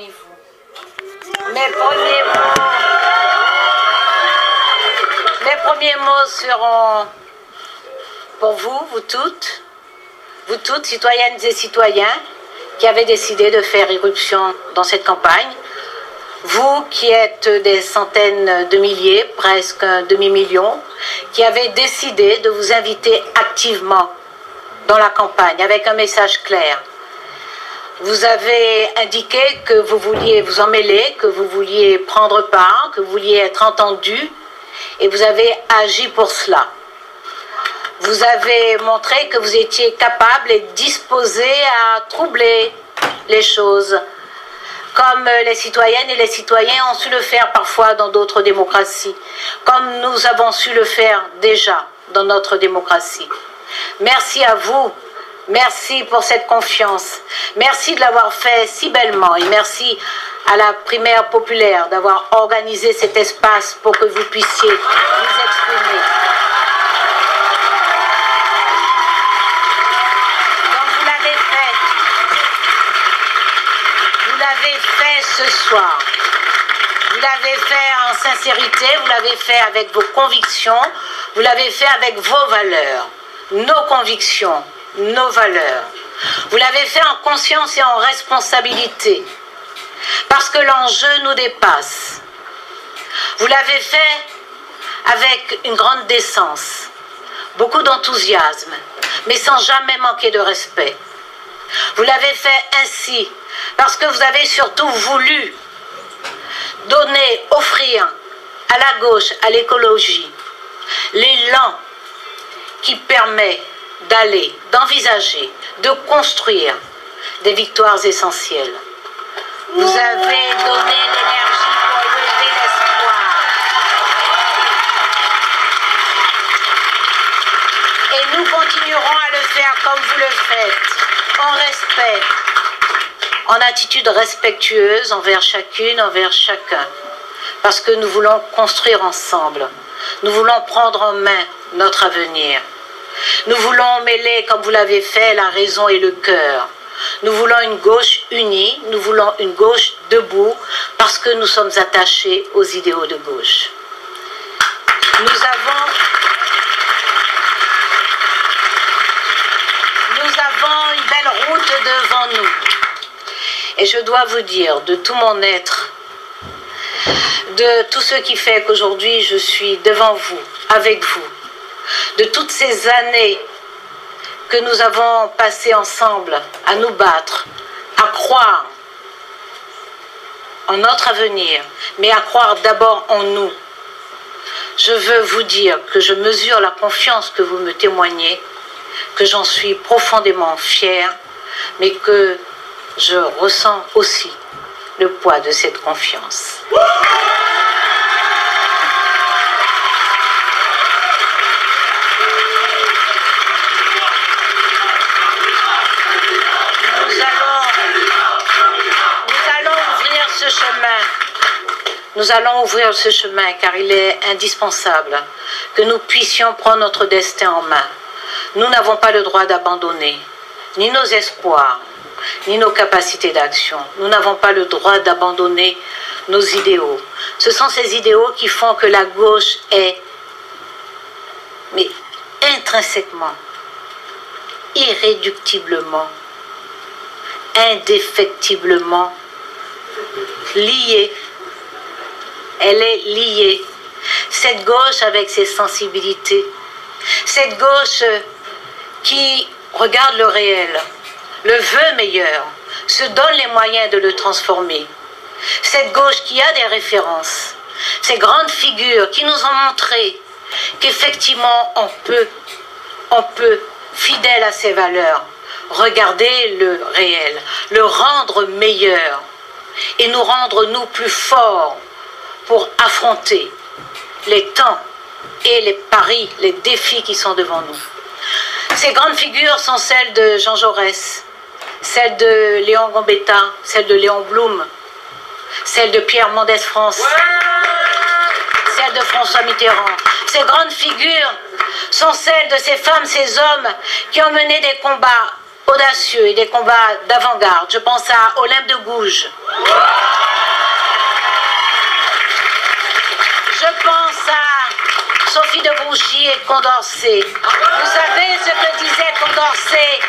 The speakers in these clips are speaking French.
Mes premiers mots, mes premiers mots seront pour vous, vous toutes, vous toutes, citoyennes et citoyens, qui avez décidé de faire irruption dans cette campagne. Vous qui êtes des centaines de milliers, presque un demi-million, qui avez décidé de vous inviter activement dans la campagne avec un message clair. Vous avez indiqué que vous vouliez vous emmêler, que vous vouliez prendre part, que vous vouliez être entendu, et vous avez agi pour cela. Vous avez montré que vous étiez capable et disposé à troubler les choses, comme les citoyennes et les citoyens ont su le faire parfois dans d'autres démocraties, comme nous avons su le faire déjà dans notre démocratie. Merci à vous. Merci pour cette confiance. Merci de l'avoir fait si bellement et merci à la primaire populaire d'avoir organisé cet espace pour que vous puissiez vous exprimer. Donc vous l'avez fait. Vous l'avez fait ce soir. Vous l'avez fait en sincérité, vous l'avez fait avec vos convictions, vous l'avez fait avec vos valeurs, nos convictions, nos valeurs. Vous l'avez fait en conscience et en responsabilité, parce que l'enjeu nous dépasse. Vous l'avez fait avec une grande décence, beaucoup d'enthousiasme, mais sans jamais manquer de respect. Vous l'avez fait ainsi parce que vous avez surtout voulu donner, offrir à la gauche, à l'écologie, l'élan qui permet d'aller, d'envisager, de construire des victoires essentielles. Vous avez donné l'énergie pour lever l'espoir. Et nous continuerons à le faire comme vous le faites, en respect, en attitude respectueuse envers chacune, envers chacun. Parce que nous voulons construire ensemble. Nous voulons prendre en main notre avenir. Nous voulons mêler, comme vous l'avez fait, la raison et le cœur. Nous voulons une gauche unie, nous voulons une gauche debout, parce que nous sommes attachés aux idéaux de gauche. Nous avons, nous une belle route devant nous. Et je dois vous dire, de tout mon être, de tout ce qui fait qu'aujourd'hui je suis devant vous, avec vous, de toutes ces années que nous avons passées ensemble à nous battre, à croire en notre avenir, mais à croire d'abord en nous. Je veux vous dire que je mesure la confiance que vous me témoignez, que j'en suis profondément fière, mais que je ressens aussi le poids de cette confiance. Nous allons, nous allons ouvrir ce chemin. Nous allons ouvrir ce chemin car il est indispensable que nous puissions prendre notre destin en main. Nous n'avons pas le droit d'abandonner ni nos espoirs, ni nos capacités d'action. Nous n'avons pas le droit d'abandonner nos idéaux. Ce sont ces idéaux qui font que la gauche est, mais intrinsèquement, irréductiblement, indéfectiblement liée. Elle est liée. Cette gauche avec ses sensibilités, cette gauche qui regarde le réel, le veut meilleur, se donne les moyens de le transformer. Cette gauche qui a des références, ces grandes figures qui nous ont montré qu'effectivement on peut, on peut, fidèle à ses valeurs, regarder le réel, le rendre meilleur et nous rendre nous plus forts pour affronter les temps et les paris, les défis qui sont devant nous. Ces grandes figures sont celles de Jean Jaurès, celles de Léon Gambetta, celles de Léon Blum, celles de Pierre Mendès France, celles de François Mitterrand. Ces grandes figures sont celles de ces femmes, ces hommes qui ont mené des combats audacieux et des combats d'avant-garde. Je pense à Olympe de Gouges. Sophie de Grouchy et Condorcet. Vous savez ce que disait Condorcet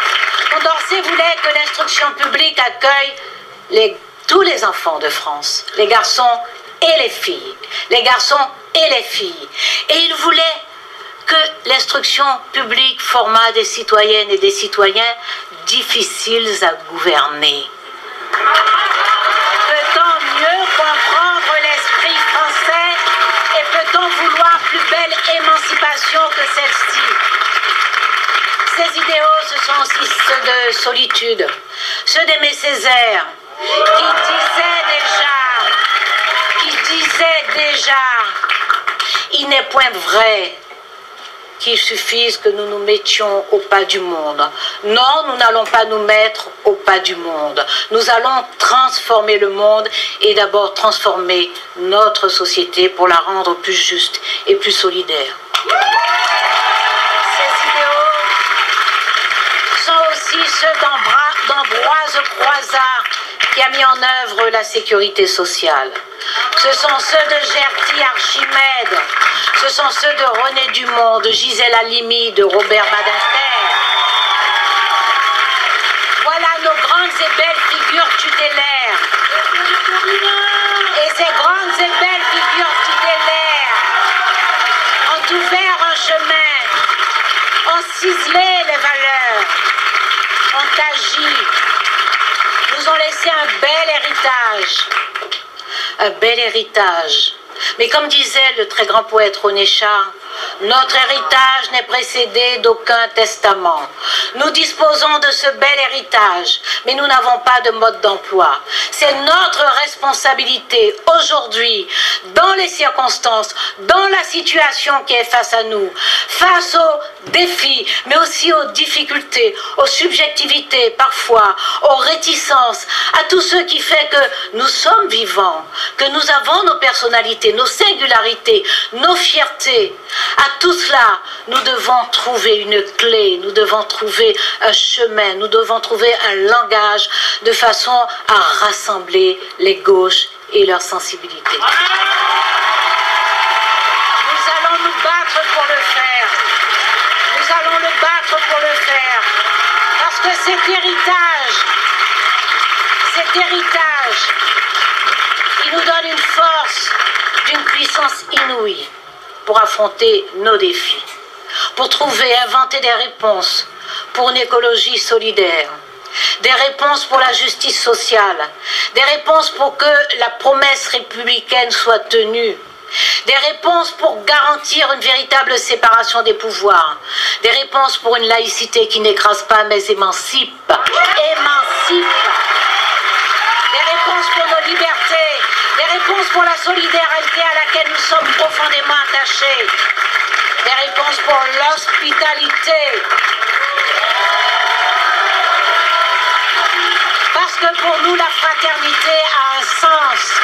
Condorcet voulait que l'instruction publique accueille tous les enfants de France, les garçons et les filles. Les garçons et les filles. Et il voulait que l'instruction publique forma des citoyennes et des citoyens difficiles à gouverner. Celle-ci Ces idéaux, ce sont aussi ceux de solitude, ceux d'Aimé Césaire, qui disait déjà, qui disait déjà, il n'est point vrai qu'il suffise que nous nous mettions au pas du monde. Non, nous n'allons pas nous mettre au pas du monde. Nous allons transformer le monde et d'abord transformer notre société pour la rendre plus juste et plus solidaire. Ces idéaux sont aussi ceux d'Ambroise Croizat qui a mis en œuvre la sécurité sociale. Ce sont ceux de Gertie Archimède, ce sont ceux de René Dumont, de Gisèle Halimi, de Robert Badinter. Voilà nos grandes et belles figures tutélaires. Et ces grandes et belles figures tutélaires ont ouvert un chemin, ont ciselé les valeurs, ont agi, nous ont laissé un bel Un bel héritage. Mais comme disait le très grand poète René notre héritage n'est précédé d'aucun testament. Nous disposons de ce bel héritage, mais nous n'avons pas de mode d'emploi. C'est notre responsabilité aujourd'hui, dans les circonstances, dans la situation qui est face à nous, face aux défis, mais aussi aux difficultés, aux subjectivités parfois, aux réticences, à tout ce qui fait que nous sommes vivants, que nous avons nos personnalités, nos singularités, nos fiertés, à tout cela, nous devons trouver une clé, nous devons trouver un chemin, nous devons trouver un langage de façon à rassembler les gauches et leurs sensibilités. Nous allons nous battre pour le faire. Nous allons nous battre pour le faire. Parce que cet héritage, cet héritage, il nous donne une force d'une puissance inouïe pour affronter nos défis, pour trouver, inventer des réponses pour une écologie solidaire, des réponses pour la justice sociale, des réponses pour que la promesse républicaine soit tenue, des réponses pour garantir une véritable séparation des pouvoirs, des réponses pour une laïcité qui n'écrase pas mais émancipe, des réponses pour nos libertés, des réponses pour la solidarité à laquelle nous sommes profondément attachés, des réponses pour Parce que pour nous, la fraternité a un sens.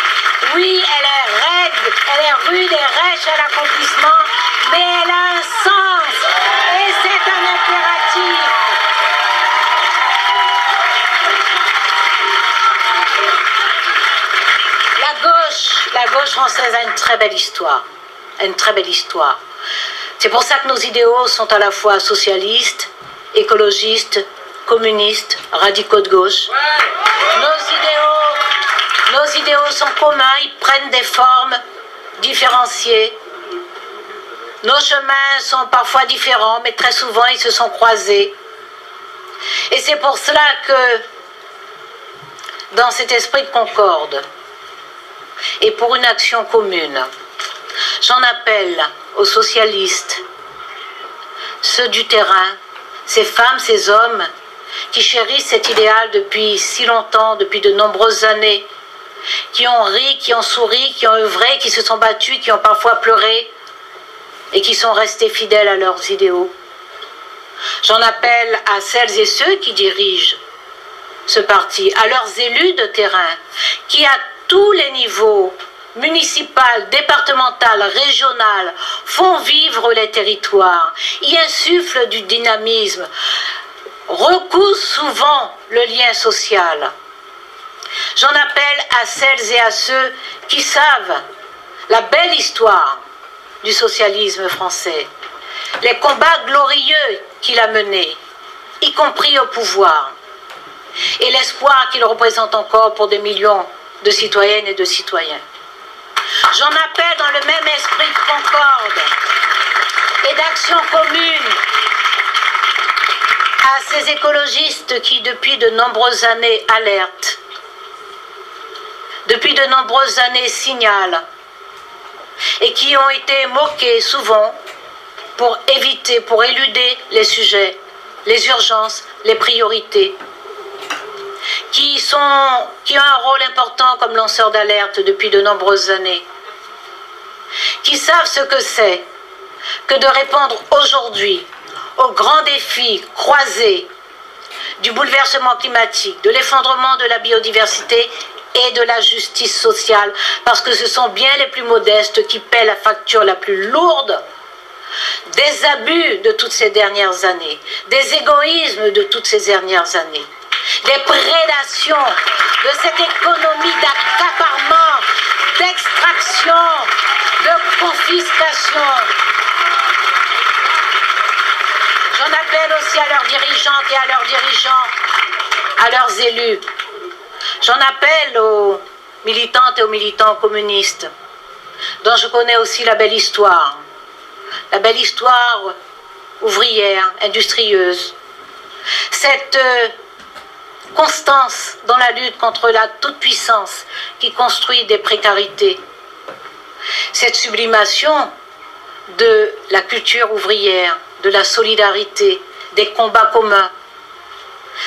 Oui, elle est raide, elle est rude et rêche à l'accomplissement, mais elle a un sens. Et c'est un impératif. La gauche, la gauche française a une très belle histoire. Une très belle histoire. C'est pour ça que nos idéaux sont à la fois socialistes, écologistes, communistes, radicaux de gauche. Nos idéaux, sont communs, ils prennent des formes différenciées. Nos chemins sont parfois différents, mais très souvent ils se sont croisés. Et c'est pour cela que, dans cet esprit de concorde, et pour une action commune, j'en appelle aux socialistes, ceux du terrain, ces femmes, ces hommes qui chérissent cet idéal depuis si longtemps, depuis de nombreuses années, qui ont ri, qui ont souri, qui ont œuvré, qui se sont battus, qui ont parfois pleuré et qui sont restés fidèles à leurs idéaux. J'en appelle à celles et ceux qui dirigent ce parti, à leurs élus de terrain, qui à tous les niveaux, municipal, départemental, régional, font vivre les territoires, y insufflent du dynamisme, recousent souvent le lien social. J'en appelle à celles et à ceux qui savent la belle histoire du socialisme français, les combats glorieux qu'il a menés, y compris au pouvoir, et l'espoir qu'il représente encore pour des millions de citoyennes et de citoyens. J'en appelle dans le même esprit de concorde. Et d'action commune à ces écologistes qui, depuis de nombreuses années, alertent, depuis de nombreuses années, signalent, et qui ont été moqués souvent pour éviter, pour éluder les sujets, les urgences, les priorités, qui, qui ont un rôle important comme lanceurs d'alerte depuis de nombreuses années, qui savent ce que c'est que de répondre aujourd'hui aux grands défis croisés du bouleversement climatique, de l'effondrement de la biodiversité et de la justice sociale, parce que ce sont bien les plus modestes qui paient la facture la plus lourde des abus de toutes ces dernières années, des égoïsmes de toutes ces dernières années, des prédations de cette économie d'accaparement, d'extraction, de confiscation. J'en appelle aussi à leurs dirigeantes et à leurs dirigeants, à leurs élus. J'en appelle aux militantes et aux militants communistes, dont je connais aussi la belle histoire. La belle histoire ouvrière, industrieuse. Cette euh, constance dans la lutte contre la toute-puissance qui construit des précarités. Cette sublimation de la culture ouvrière, de la solidarité, des combats communs.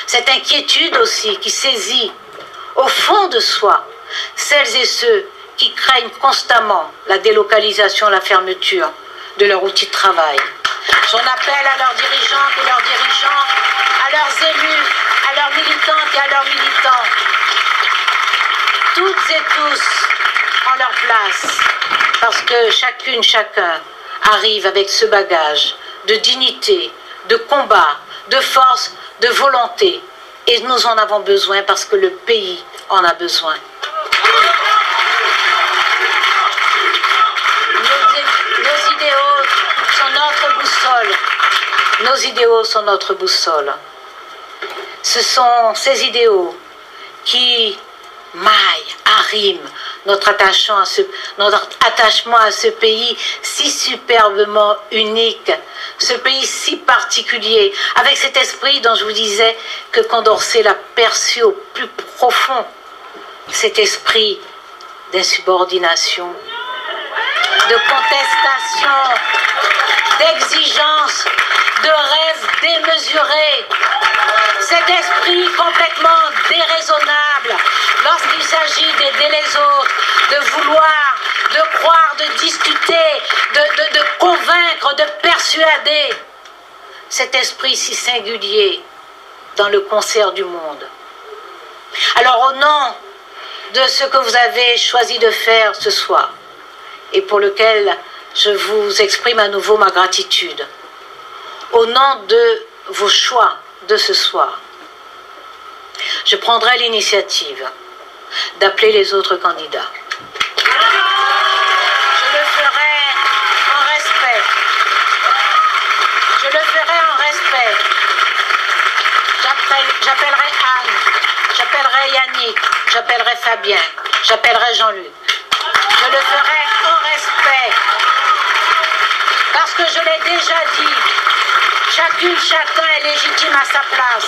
Cette inquiétude aussi qui saisit au fond de soi celles et ceux qui craignent constamment la délocalisation, la fermeture de leur outil de travail. J'en appelle à leurs dirigeantes et leurs dirigeants, à leurs élus, à leurs militantes et à leurs militants, toutes et tous en leur place, parce que chacune, chacun arrive avec ce bagage de dignité, de combat, de force, de volonté. Et nous en avons besoin parce que le pays en a besoin. Nos idéaux sont notre boussole. Ce sont ces idéaux qui maillent, arriment notre attachement, à ce, pays si superbement unique, ce pays si particulier, avec cet esprit dont je vous disais que Condorcet l'a perçu au plus profond, cet esprit d'insubordination, de contestation, d'exigence, de rêve démesuré, cet esprit complètement déraisonnable lorsqu'il s'agit d'aider les autres, de vouloir, de croire, de discuter, de, de convaincre, de persuader, cet esprit si singulier dans le concert du monde. Alors au nom de ce que vous avez choisi de faire ce soir, et pour lequel je vous exprime à nouveau ma gratitude, au nom de vos choix de ce soir, je prendrai l'initiative d'appeler les autres candidats. Je le ferai en respect. Je le ferai en respect. J'appellerai Anne, j'appellerai Yannick, j'appellerai Fabien, j'appellerai Jean-Luc. Je le ferai en respect. Parce que je l'ai déjà dit, chacune, chacun est légitime à sa place.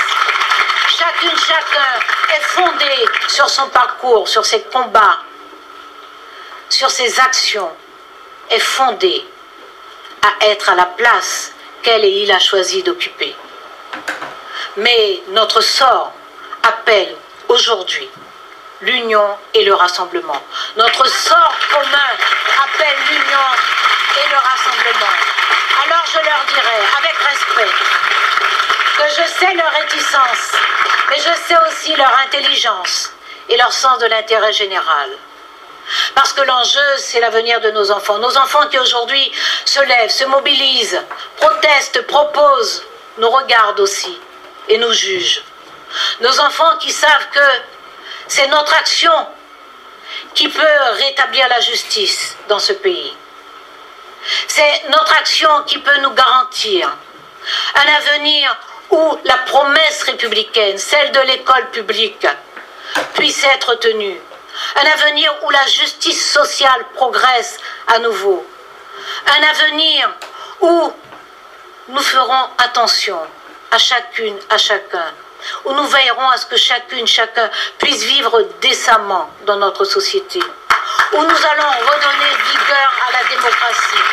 Chacune, chacun est fondé sur son parcours, sur ses combats, sur ses actions, est fondé à être à la place qu'elle et il a choisi d'occuper. Mais notre sort appelle aujourd'hui l'union et le rassemblement. Notre sort commun appelle l'union et le rassemblement. Alors je leur dirai, avec respect, que je sais leur réticence, mais je sais aussi leur intelligence et leur sens de l'intérêt général. Parce que l'enjeu, c'est l'avenir de nos enfants. Nos enfants qui aujourd'hui se lèvent, se mobilisent, protestent, proposent, nous regardent aussi et nous jugent. Nos enfants qui savent que c'est notre action qui peut rétablir la justice dans ce pays. C'est notre action qui peut nous garantir un avenir où la promesse républicaine, celle de l'école publique, puisse être tenue. Un avenir où la justice sociale progresse à nouveau. Un avenir où nous ferons attention à chacune, à chacun, où nous veillerons à ce que chacune, chacun puisse vivre décemment dans notre société, où nous allons redonner vigueur à la démocratie.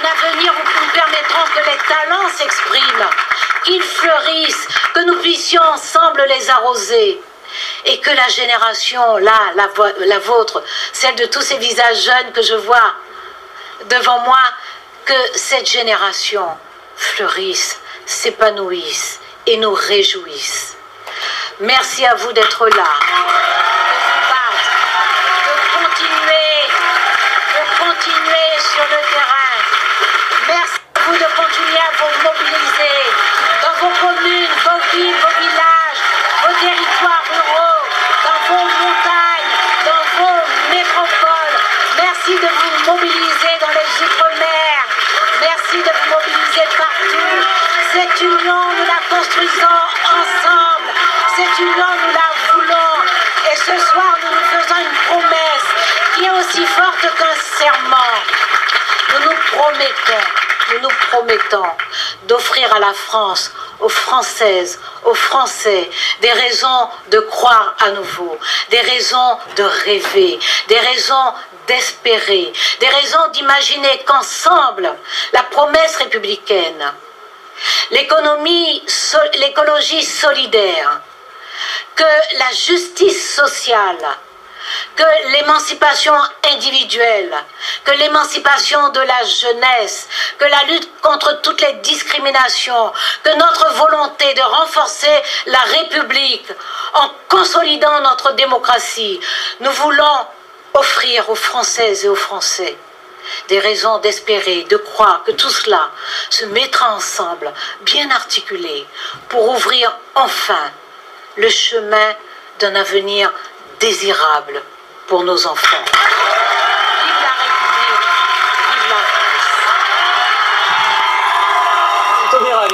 Un avenir où nous permettrons que les talents s'expriment, qu'ils fleurissent, que nous puissions ensemble les arroser. Et que la génération, là, la, la vôtre, celle de tous ces visages jeunes que je vois devant moi, que cette génération fleurisse, s'épanouisse et nous réjouisse. Merci à vous d'être là, ensemble. Cette union, nous la voulons. Et ce soir, nous nous faisons une promesse qui est aussi forte qu'un serment. Nous nous promettons, nous nous promettons d'offrir à la France, aux Françaises, aux Français, des raisons de croire à nouveau, des raisons de rêver, des raisons d'espérer, des raisons d'imaginer qu'ensemble, la promesse républicaine, l'économie, l'écologie solidaire, que la justice sociale, que l'émancipation individuelle, que l'émancipation de la jeunesse, que la lutte contre toutes les discriminations, que notre volonté de renforcer la République en consolidant notre démocratie, nous voulons offrir aux Françaises et aux Français des raisons d'espérer, de croire que tout cela se mettra ensemble, bien articulé, pour ouvrir enfin le chemin d'un avenir désirable pour nos enfants.